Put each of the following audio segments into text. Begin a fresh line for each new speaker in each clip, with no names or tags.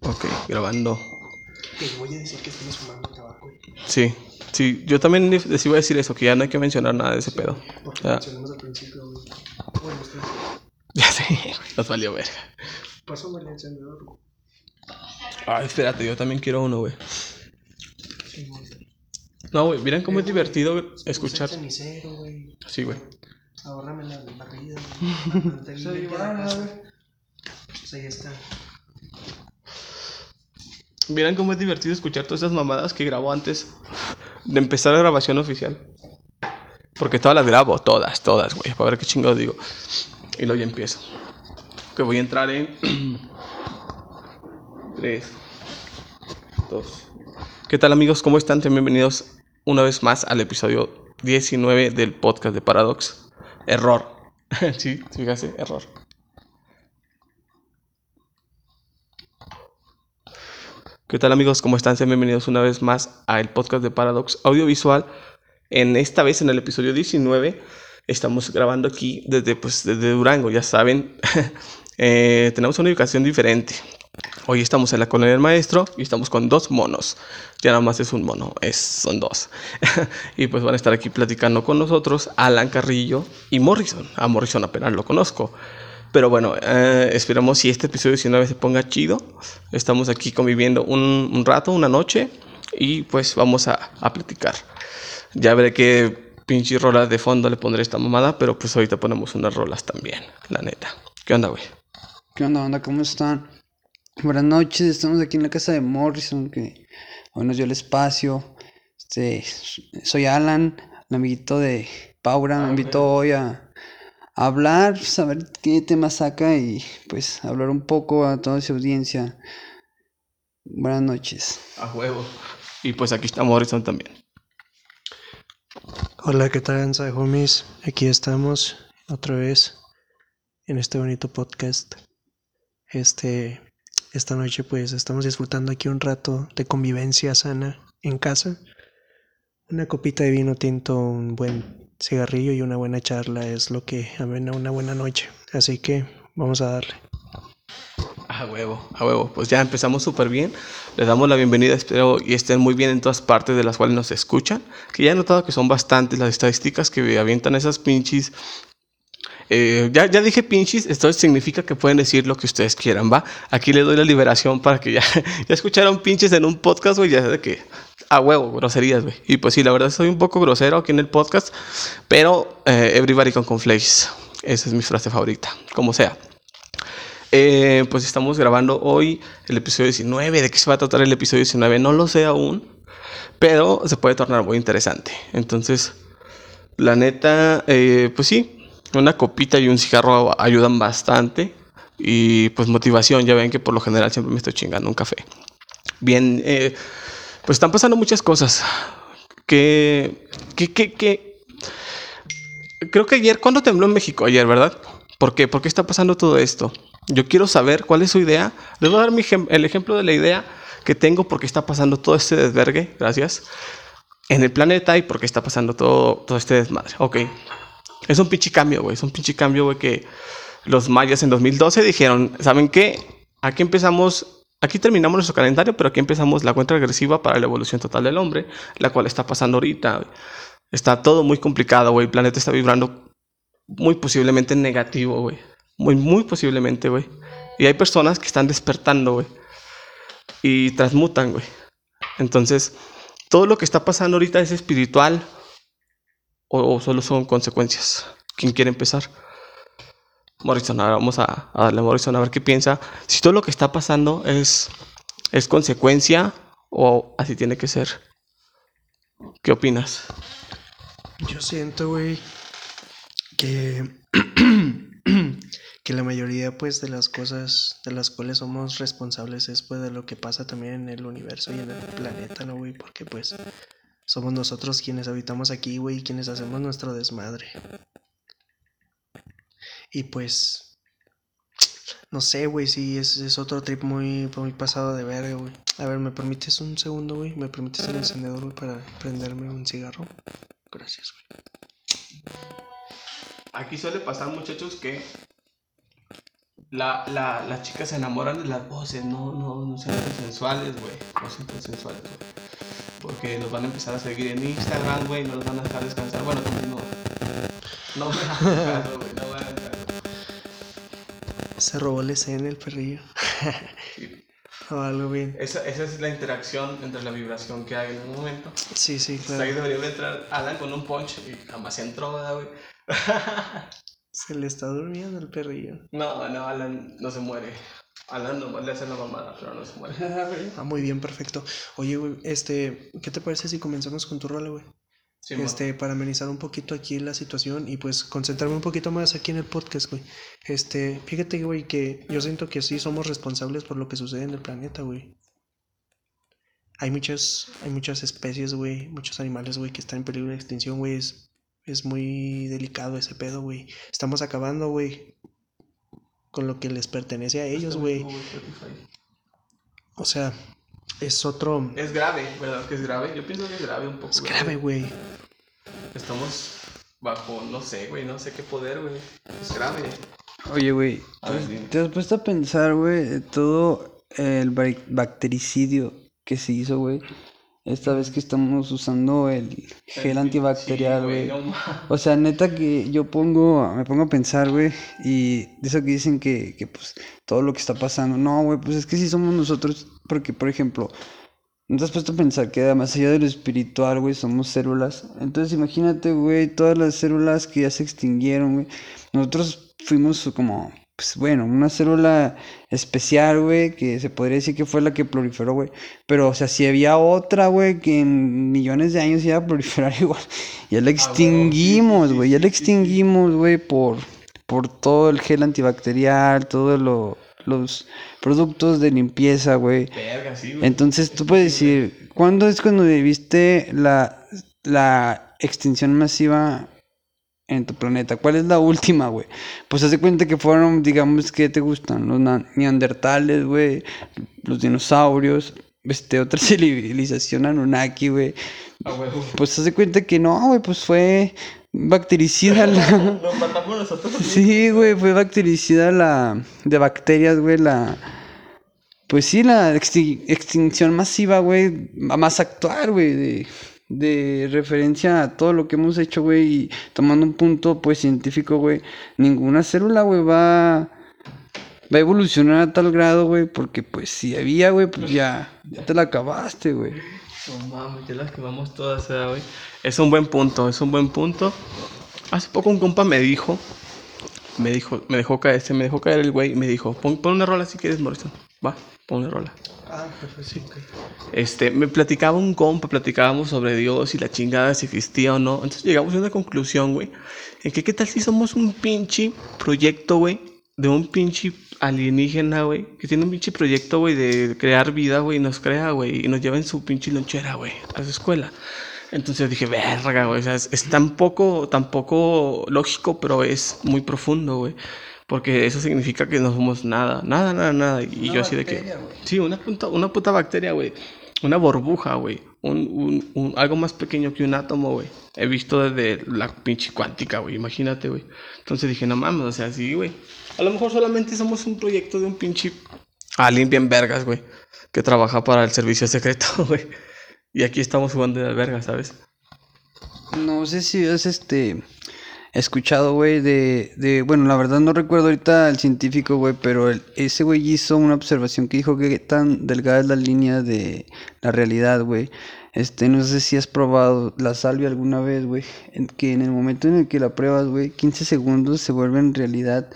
Ok, grabando.
Te voy a decir que estamos fumando tabaco, güey.
Sí, sí, yo también les iba a decir eso, que ya no hay que mencionar nada de ese pedo.
Porque
Ya.
mencionamos al principio, güey. Bueno, usted.
Ya sé, nos valió verga.
Pásame el encendedor, güey.
Ay, espérate, yo también quiero uno, güey.
Sí.
No, güey, miren cómo es divertido escuchar. Sí, güey.
Ahorrame la barrida,
Sí.
Pues ahí está.
Miren cómo es divertido escuchar todas esas mamadas que grabó antes de empezar la grabación oficial. Porque todas las grabo, todas, todas, güey. Para ver qué chingados digo. Y luego ya empiezo. Que voy a entrar en. 3, 2. ¿Qué tal, amigos? ¿Cómo están? Bienvenidos una vez más al episodio 19 del podcast de Paradox. Error. sí, fíjate, error. ¿Qué tal amigos? ¿Cómo están? Sean bienvenidos una vez más al podcast de Paradox Audiovisual. En esta vez, en el episodio 19, estamos grabando aquí desde, pues, desde Durango, ya saben. Eh, tenemos una ubicación diferente. Hoy estamos en la colonia del maestro y estamos con dos monos. Ya nada más es un mono, es, son dos. y pues van a estar aquí platicando con nosotros Alan Carrillo y Morrison. A Morrison apenas lo conozco. Pero bueno, eh, esperamos si este episodio 19 se ponga chido. Estamos aquí conviviendo un, un rato, una noche. Y pues vamos a, a platicar. Ya veré qué pinche rolas de fondo le pondré a esta mamada. Pero pues ahorita ponemos unas rolas también, la neta. ¿Qué onda, güey?
¿Qué onda, onda? ¿Cómo están? Buenas noches, estamos aquí en la casa de Morrison, que hoy nos dio el espacio. Este, soy Alan, el amiguito de Paura, me invitó hoy a hablar, saber qué tema saca y pues hablar un poco a toda su audiencia. Buenas noches.
A huevo. Y pues aquí está Morrison también.
Hola, ¿qué tal, Anza homies? Aquí estamos otra vez en este bonito podcast. Este, esta noche, pues, estamos disfrutando aquí un rato de convivencia sana en casa. Una copita de vino tinto, un buen cigarrillo y una buena charla es lo que amena una buena noche. Así que vamos a darle.
A huevo, a huevo. Pues ya empezamos súper bien. Les damos la bienvenida, espero y estén muy bien en todas partes de las cuales nos escuchan. Que ya he notado que son bastantes las estadísticas que avientan esas pinches. Eh, ya, ya dije pinches, esto significa que pueden decir lo que ustedes quieran, ¿va? Aquí les doy la liberación para que ya, ya escucharon pinches en un podcast, güey, ya sé de que a huevo, groserías, güey. Y pues sí, la verdad soy un poco grosero aquí en el podcast, pero eh, everybody con conflays. Esa es mi frase favorita, como sea. Eh, pues estamos grabando hoy el episodio 19. ¿De qué se va a tratar el episodio 19? No lo sé aún, pero se puede tornar muy interesante. Entonces, la neta, eh, pues sí, una copita y un cigarro ayudan bastante. Y pues motivación, ya ven que por lo general siempre me estoy chingando un café. Bien, eh, pues están pasando muchas cosas. Que, que, que. Creo que ayer, ¿cuándo tembló en México? Ayer, ¿verdad? ¿Por qué? ¿Por qué está pasando todo esto? Yo quiero saber cuál es su idea. Les voy a dar el ejemplo de la idea que tengo porque está pasando todo este desvergue, gracias, en el planeta y porque está pasando todo, todo este desmadre. Ok. Es un pinche cambio, güey. Es un pinche cambio, güey, que los mayas en 2012 dijeron, ¿saben qué? Aquí empezamos, aquí terminamos nuestro calendario, pero aquí empezamos la cuenta regresiva para la evolución total del hombre, la cual está pasando ahorita. Está todo muy complicado, güey. El planeta está vibrando muy posiblemente en negativo, güey. Muy, muy posiblemente, güey. Y hay personas que están despertando, güey. Y transmutan, güey. Entonces, todo lo que está pasando ahorita es espiritual o, o solo son consecuencias. ¿Quién quiere empezar? Morrison, ahora vamos a, darle a Morrison a ver qué piensa. Si todo lo que está pasando es, es consecuencia o así tiene que ser. ¿Qué opinas?
Yo siento, güey, que, que la mayoría, pues, de las cosas de las cuales somos responsables es, pues, de lo que pasa también en el universo y en el planeta, ¿no, güey? Porque, pues, somos nosotros quienes habitamos aquí, güey, quienes hacemos nuestro desmadre. Y, pues, no sé, güey, sí, es, es otro trip muy, muy pasado de verga, güey. A ver, ¿me permites un segundo, güey? ¿Me permites el encendedor, güey, para prenderme un cigarro? Gracias, güey.
Aquí suele pasar, muchachos, que la, la, las chicas se enamoran de las voces, no, no, no sean tan sensuales, güey. No sean tan sensuales, güey. Porque los van a empezar a seguir en Instagram, güey, no los van a dejar descansar. Bueno, también no. No me hagan caso, güey, no.
Se robó la escena el perrillo.
Sí.
o algo bien.
Esa, esa es la interacción entre la vibración que hay en un momento.
Sí, sí,
Pues ahí
claro.
debería de entrar Alan con un punch y jamás entró, ¿verdad, güey?
Se le está durmiendo el perrillo.
No, no, Alan no se muere. Alan nomás le hace la mamada, pero no se muere.
Ah, muy bien, perfecto. Oye, güey, este, ¿qué te parece si comenzamos con tu rola, güey?
Sí,
este, para amenizar un poquito aquí la situación y pues concentrarme un poquito más aquí en el podcast, güey. Este, fíjate, güey, que yo siento que sí somos responsables por lo que sucede en el planeta, güey. Hay muchas, hay muchas especies, güey, muchos animales, güey, que están en peligro de extinción, güey. Es, es muy delicado ese pedo, güey. Estamos acabando, güey, con lo que les pertenece a ellos, güey. O sea, es otro...
Es grave, ¿verdad? Que es grave. Yo pienso que es grave un poco.
Es grave, güey.
Estamos bajo, no sé, güey, no sé qué poder, güey. Es grave.
Oye, güey, ¿te-
dime.
¿te has puesto a pensar, güey, todo el ba- bactericidio que se hizo, güey? Esta vez que estamos usando el gel antibacterial,
Sí,
güey.
no.
O sea, neta que yo pongo, me pongo a pensar, güey, y de eso que dicen que, que pues todo lo que está pasando. No, güey, pues es que sí somos nosotros, porque por ejemplo, ¿no te has puesto a pensar que más allá de lo espiritual, güey, somos células? Entonces imagínate, güey, todas las células que ya se extinguieron, güey. Nosotros fuimos como, pues bueno, una célula especial, güey, que se podría decir que fue la que proliferó, güey. Pero, o sea, si había otra, güey, que en millones de años iba a proliferar igual, ya la
Ah,
extinguimos, güey, ya la extinguimos, güey, por, por todo el gel antibacterial, todos lo- los productos de limpieza, güey.
Verga, sí, güey.
Entonces tú puedes decir, ¿cuándo es cuando viste la, la extinción masiva en tu planeta? ¿Cuál es la última, güey? Pues haz de cuenta que fueron, digamos, ¿qué te gustan? Los neandertales, güey, los dinosaurios, este, otra civilización Anunnaki, güey.
A huevo.
Pues haz de cuenta que no, güey, pues fue bactericida la...
Nos matamos nosotros. mismos.
Sí, güey, fue bactericida la de bacterias, güey, la pues sí, la exti- extinción masiva, güey, más actual, güey, de, de referencia a todo lo que hemos hecho, güey, y tomando un punto, pues, científico, güey, ninguna célula, güey, va, va a evolucionar a tal grado, güey, porque, pues, si había, güey, pues ya, ya te la acabaste, güey.
No mames, ya las quemamos todas, ¿verdad, güey. Es un buen punto, es un buen punto. Hace poco un compa me dijo, me dijo, me dejó caer, se me dejó caer el güey y me dijo, pon, pon una rola si quieres, Morrison. Va, pon una rola.
Ah, sí.
Este, me platicaba un compa, platicábamos sobre Dios y la chingada si existía o no. Entonces llegamos a una conclusión, güey, en que qué tal si somos un pinche proyecto, güey, de un pinche alienígena, güey, que tiene un pinche proyecto, güey, de crear vida, güey, y nos crea, güey, y nos lleva en su pinche lonchera, güey, a su escuela. Entonces dije, verga, güey, o sea, es, es tan poco, tan poco lógico, pero es muy profundo, güey. Porque eso significa que no somos nada, nada, nada, nada. Y yo así de que... Sí, una puta, una puta bacteria, güey. Una burbuja, güey. Un, un, un- algo más pequeño que un átomo, güey. He visto desde la pinche cuántica, güey. Imagínate, güey. Entonces dije, no mames, o sea, sí, güey. A lo mejor solamente somos un proyecto de un pinche alien bien vergas, güey. Que trabaja para el servicio secreto, güey. Y aquí estamos jugando de vergas, ¿sabes?
No sé si has este escuchado, güey, de, de, bueno, la verdad no recuerdo ahorita al científico, güey, pero el- ese güey hizo una observación que dijo que tan delgada es la línea de la realidad, güey. Este, no sé si has probado la salvia alguna vez, güey, en que en el momento en el que la pruebas, güey, 15 segundos se vuelven realidad,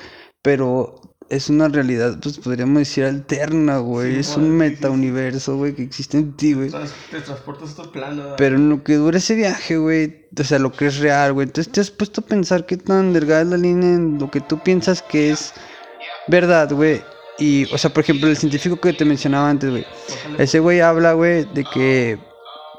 pero es una realidad, pues podríamos decir alterna, güey,
Sí,
es un metauniverso, güey, que existe en ti, güey.
Te transportas a otro plano.
Pero en lo que dura ese viaje, güey, o sea, lo que es real, güey. Entonces te has puesto a pensar qué tan delgada es la línea en lo que tú piensas que es verdad, güey. Y, o sea, por ejemplo, el científico que te mencionaba antes, güey. Ese güey habla, güey, de que,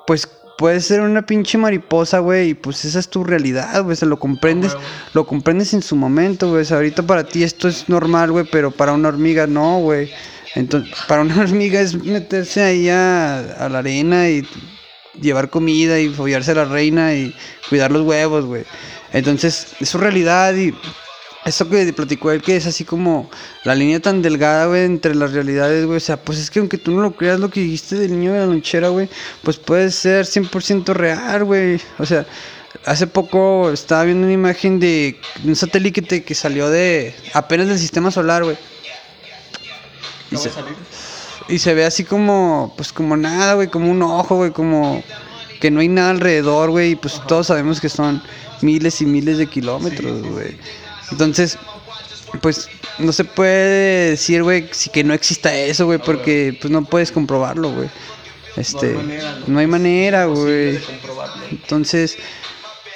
pues, puedes ser una pinche mariposa, güey, y pues esa es tu realidad, güey. O sea, lo comprendes, lo comprendes en su momento, güey. O sea, ahorita para ti esto es normal, güey, pero para una hormiga no, güey. Entonces, para una hormiga es meterse ahí a, a la arena y llevar comida y follarse a la reina y cuidar los huevos, güey. Entonces, es su realidad y eso que platicó él, que es así como la línea tan delgada, güey, entre las realidades, güey. O sea, pues es que aunque tú no lo creas, lo que dijiste del niño de la lonchera, güey, pues puede ser 100% real, güey. O sea, hace poco estaba viendo una imagen de un satélite que salió de apenas del sistema solar, güey. Y se, y se ve así como, pues como nada, güey, como un ojo, güey, como que no hay nada alrededor, güey. Y pues todos sabemos que son miles y miles de kilómetros, güey. Entonces, pues no se puede decir, güey, si que no exista eso, güey, porque pues no puedes comprobarlo, güey. Este, no hay manera, güey. Entonces,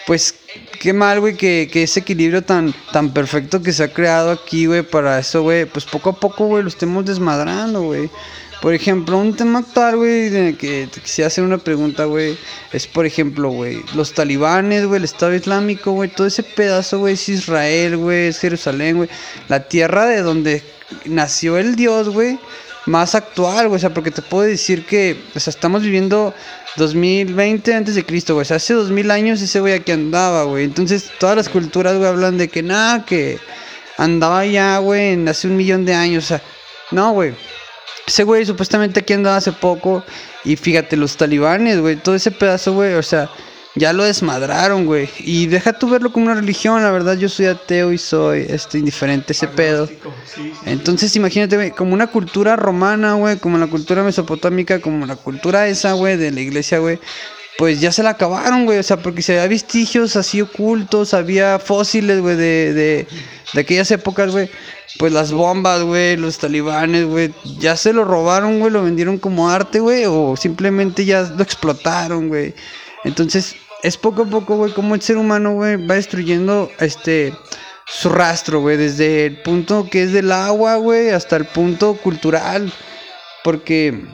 pues qué mal, güey, que, que ese equilibrio tan, tan perfecto que se ha creado aquí, güey, para eso, güey, pues poco a poco, güey, lo estemos desmadrando, güey. Por ejemplo, un tema actual, güey, de que te quisiera hacer una pregunta, güey, es por ejemplo, güey, los talibanes, güey, el Estado Islámico, güey, todo ese pedazo, güey, es Israel, güey, es Jerusalén, güey, la tierra de donde nació el Dios, güey, más actual, güey, o sea, porque te puedo decir que, o sea, estamos viviendo 2020 antes de Cristo, güey, o sea, hace 2000 años ese güey aquí andaba, güey, entonces todas las culturas, güey, hablan de que nada, que andaba ya, güey, hace un millón de años, o sea, no, güey. Ese güey supuestamente aquí andaba hace poco. Y fíjate, los talibanes, güey, todo ese pedazo, güey, o sea, ya lo desmadraron, güey. Y deja tú verlo como una religión, la verdad, yo soy ateo y soy este, indiferente ese pedo. Entonces, imagínate, güey, como una cultura romana, güey, como la cultura mesopotámica, como la cultura esa, güey, de la iglesia, güey. Pues ya se la acabaron, güey, o sea, porque se había vestigios así ocultos, había fósiles, güey, de, de, de aquellas épocas, güey pues las bombas, güey, los talibanes, güey, ya se lo robaron, güey, lo vendieron como arte, güey, o simplemente ya lo explotaron, güey. Entonces, es poco a poco, güey, como el ser humano, güey, va destruyendo este su rastro, güey, desde el punto que es del agua, güey, hasta el punto cultural. Porque,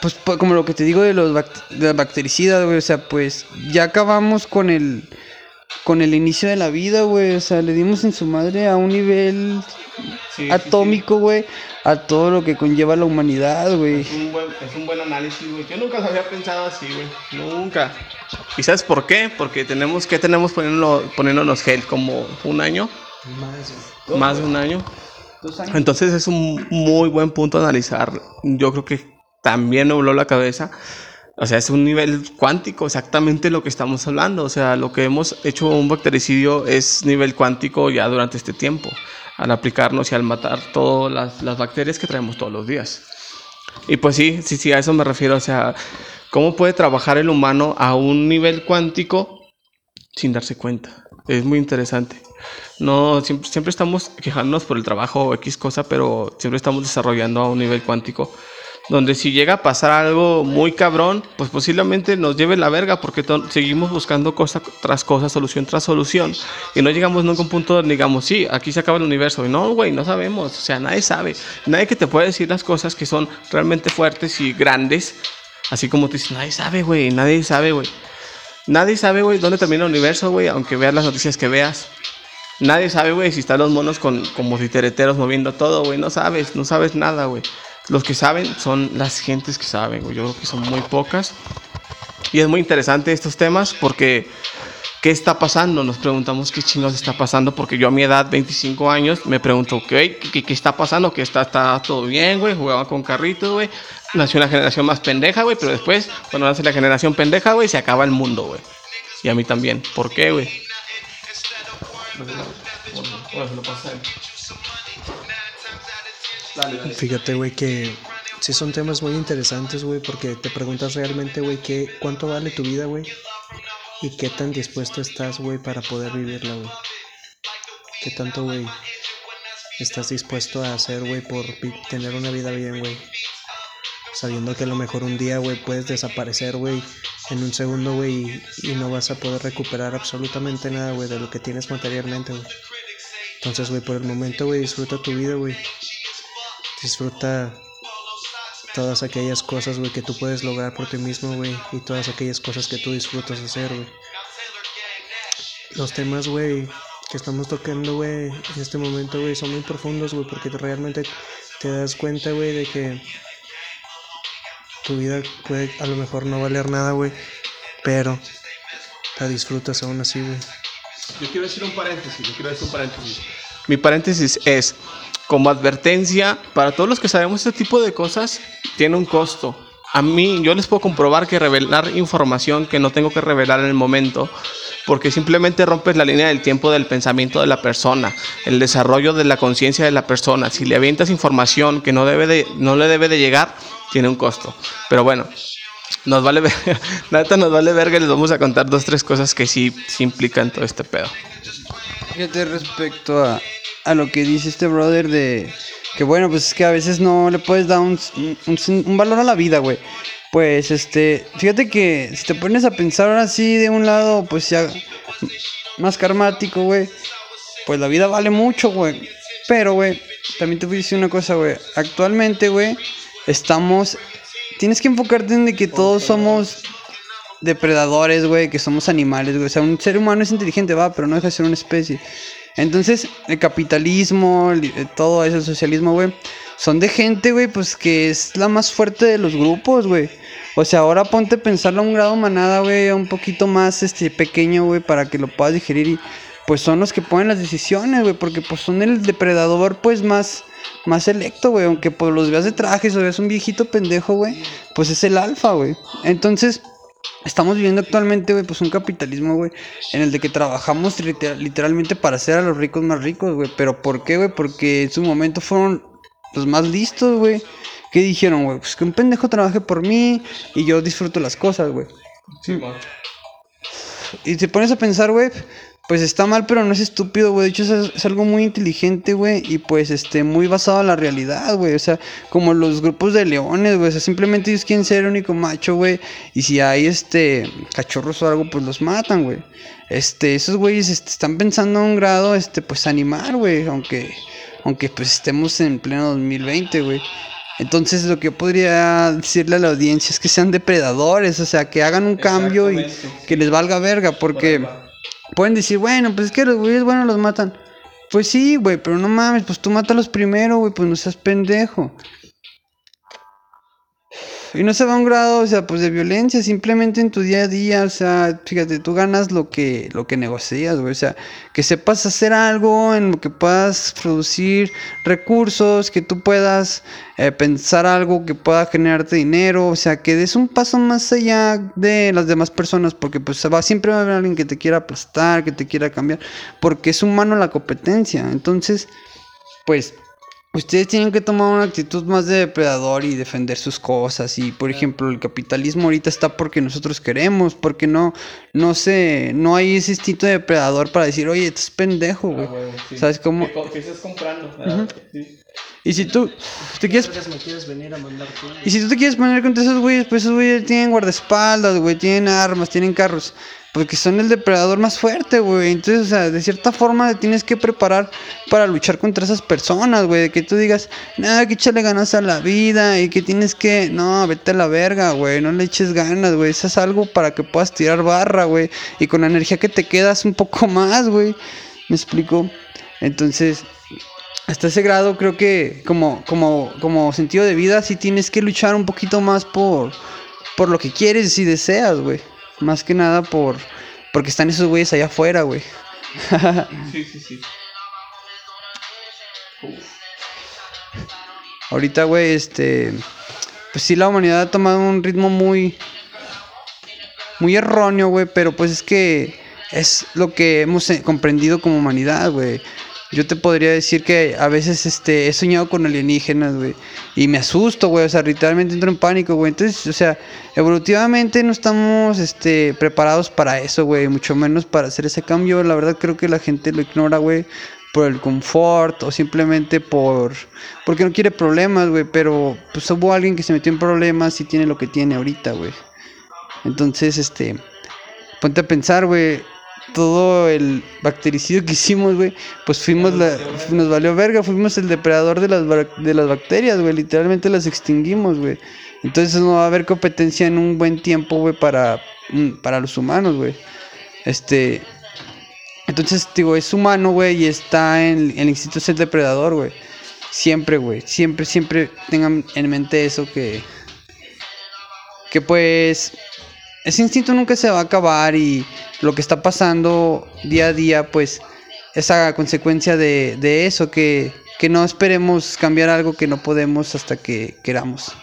pues, como lo que te digo de los de las bactericidas, güey, o sea, pues ya acabamos con el con el inicio de la vida, güey. O sea, le dimos en su madre a un nivel atómico, güey, a todo lo que conlleva la humanidad, güey.
Es, un buen, análisis, güey. Yo nunca lo había pensado así, güey. Nunca. ¿Y sabes por qué? Porque tenemos que tenemos poniendo, poniéndonos gel como un año. Más, Más de un año. Dos años. Entonces es un muy buen punto a analizar. Yo creo que también me voló la cabeza o sea, es un nivel cuántico, exactamente lo que estamos hablando. O sea, lo que hemos hecho un bactericidio es nivel cuántico ya durante este tiempo, al aplicarnos y al matar todas las, las bacterias que traemos todos los días. Y pues sí, sí, sí, a eso me refiero. O sea, ¿cómo puede trabajar el humano a un nivel cuántico sin darse cuenta? Es muy interesante. No, siempre, siempre estamos quejándonos por el trabajo o X cosa, pero siempre estamos desarrollando a un nivel cuántico donde si llega a pasar algo muy cabrón, pues posiblemente nos lleve la verga porque seguimos buscando cosa tras cosa, solución tras solución y no llegamos nunca a un punto donde digamos, sí, aquí se acaba el universo y no, güey, no sabemos, o sea, nadie sabe, nadie que te pueda decir las cosas que son realmente fuertes y grandes, así como tú dices, nadie sabe, güey, nadie sabe, güey. Nadie sabe, güey, dónde termina el universo, güey, aunque veas las noticias que veas. Nadie sabe, güey, si están los monos con, como titereteros moviendo todo, güey. No sabes, no sabes nada, güey. Los que saben son las gentes que saben, Yo creo que son muy pocas. Y es muy interesante estos temas porque ¿qué está pasando? Nos preguntamos qué chingados está pasando porque yo a mi edad, 25 años, me pregunto, ¿qué, qué, está pasando? Que está, está todo bien, güey, jugaba con carritos, güey. Nació una generación más pendeja, güey, pero después, cuando nace la generación pendeja, güey, se acaba el mundo, güey. Y a mí también. ¿Por qué, güey?
Fíjate, güey, que sí son temas muy interesantes, güey, porque te preguntas realmente, güey, ¿qué, cuánto vale tu vida, güey. Y qué tan dispuesto estás, güey, para poder vivirla, güey. ¿Qué tanto, güey, estás dispuesto a hacer, güey, por tener una vida bien, güey? Sabiendo que a lo mejor un día, güey, puedes desaparecer, güey, en un segundo, güey, y, y no vas a poder recuperar absolutamente nada, güey, de lo que tienes materialmente, güey. Entonces, güey, por el momento, güey, disfruta tu vida, güey. Disfruta todas aquellas cosas, güey, que tú puedes lograr por ti mismo, güey. Y todas aquellas cosas que tú disfrutas hacer, güey. Los temas, güey, que estamos tocando, güey, en este momento, güey, son muy profundos, güey, porque realmente te das cuenta, güey, de que tu vida puede a lo mejor no valer nada, güey, pero la disfrutas aún así, güey.
Yo quiero decir un paréntesis, yo quiero decir un paréntesis. Mi paréntesis es, como advertencia, para todos los que sabemos este tipo de cosas, tiene un costo. A mí, yo les puedo comprobar que revelar información que no tengo que revelar en el momento, porque simplemente rompes la línea del tiempo del pensamiento de la persona, el desarrollo de la conciencia de la persona. Si le avientas información que no, debe de, no le debe de llegar, tiene un costo. Pero bueno, nos vale ver, neta nos vale verga, les vamos a contar dos, tres cosas que sí, sí implican todo este pedo.
Fíjate respecto a, a lo que dice este brother de que bueno, pues es que a veces no le puedes dar un, un- valor a la vida, güey. Pues este, fíjate que si te pones a pensar ahora sí de un lado, pues ya más karmático, güey, pues la vida vale mucho, güey. Pero, güey, también te voy a decir una cosa, güey. Actualmente, güey, estamos... Tienes que enfocarte en que todos somos depredadores, güey, que somos animales, güey. O sea, un ser humano es inteligente, va, pero no deja de ser una especie. Entonces, el capitalismo, eh, todo eso, el socialismo, güey, son de gente, güey, pues que es la más fuerte de los grupos, güey. O sea, ahora ponte a pensarlo a un grado manada, güey, un poquito más este pequeño, güey, para que lo puedas digerir y pues son los que ponen las decisiones, güey, porque pues son el depredador pues más más selecto, güey, aunque pues los veas de trajes o veas un viejito pendejo, güey, pues es el alfa, güey. Entonces, Estamos viviendo actualmente, güey, pues un capitalismo, güey, en el de que trabajamos liter- literalmente para hacer a los ricos más ricos, güey. Pero ¿por qué, güey? Porque en su momento fueron los más listos, güey. ¿Qué dijeron, güey? Pues que un pendejo trabaje por mí y yo disfruto las cosas, güey. Y te pones a pensar, güey, pues está mal, pero no es estúpido, güey. De hecho, es, es algo muy inteligente, güey. Y pues, este, muy basado en la realidad, güey. O sea, como los grupos de leones, güey. O sea, simplemente ellos quieren ser el único macho, güey. Y si hay, este, cachorros o algo, pues los matan, güey. Este, esos güeyes este, están pensando a un grado, este, pues animar, güey. Aunque, aunque, pues estemos en pleno 2020, güey. Entonces lo que yo podría decirle a la audiencia es que sean depredadores, o sea, que hagan un cambio y que les valga verga, porque pueden decir, bueno, pues es que los güeyes buenos los matan. Pues sí, güey, pero no mames, pues tú mátalos primero, güey, pues no seas pendejo. Y no se va a un grado, o sea, pues de violencia, simplemente en tu día a día, o sea, fíjate, tú ganas lo que, lo que negocias, o sea, que sepas hacer algo en lo que puedas producir recursos, que tú puedas eh, pensar algo que pueda generarte dinero, o sea, que des un paso más allá de las demás personas, porque pues va, siempre va a haber alguien que te quiera aplastar, que te quiera cambiar, porque es humano la competencia, entonces, pues Ustedes tienen que tomar una actitud más de depredador y defender sus cosas. Y por ejemplo, el capitalismo ahorita está porque nosotros queremos, porque no, no sé, no hay ese instinto de depredador para decir, oye, estás pendejo, güey. ¿Sabes cómo?
¿Qué estás comprando?
Y si tú te quieres
Entonces, ¿Me quieres venir a mandar tú?
y si tú te quieres poner contra esos güeyes, pues esos güeyes tienen guardaespaldas, güey, tienen armas, tienen carros. Porque son el depredador más fuerte, güey. Entonces, o sea, de cierta forma tienes que preparar para luchar contra esas personas, güey. De que tú digas, nada, que échale ganas a la vida y que tienes que, no, vete a la verga, güey. No le eches ganas, güey. Eso es algo para que puedas tirar barra, güey. Y con la energía que te quedas un poco más, güey. ¿Me explico? Entonces, hasta ese grado creo que como, como, como sentido de vida sí tienes que luchar un poquito más por, por lo que quieres y deseas, güey. Más que nada por porque están esos güeyes allá afuera, güey.
Sí, sí, sí.
Ahorita, güey, este pues sí la humanidad ha tomado un ritmo muy muy erróneo, güey, pero pues es que es lo que hemos eh, comprendido como humanidad, güey. Yo te podría decir que a veces este, he soñado con alienígenas, güey. Y me asusto, güey. O sea, literalmente entro en pánico, güey. Entonces, o sea, evolutivamente no estamos este, preparados para eso, güey. Mucho menos para hacer ese cambio. La verdad creo que la gente lo ignora, güey. Por el confort o simplemente por... Porque no quiere problemas, güey. Pero pues hubo alguien que se metió en problemas y tiene lo que tiene ahorita, güey. Entonces, este... Ponte a pensar, güey todo el bactericidio que hicimos, güey, pues fuimos la, nos valió verga, fuimos el depredador de las, de las bacterias, güey, literalmente las extinguimos, güey. Entonces no va a haber competencia en un buen tiempo, güey, para, mm, para los humanos, güey. Este, entonces, digo, es humano, güey, y está en el instinto ser depredador, güey. Siempre, güey, siempre, siempre tengan en mente eso que, que pues ese instinto nunca se va a acabar y lo que está pasando día a día, pues esa consecuencia de, de eso, que, que no esperemos cambiar algo que no podemos hasta que queramos.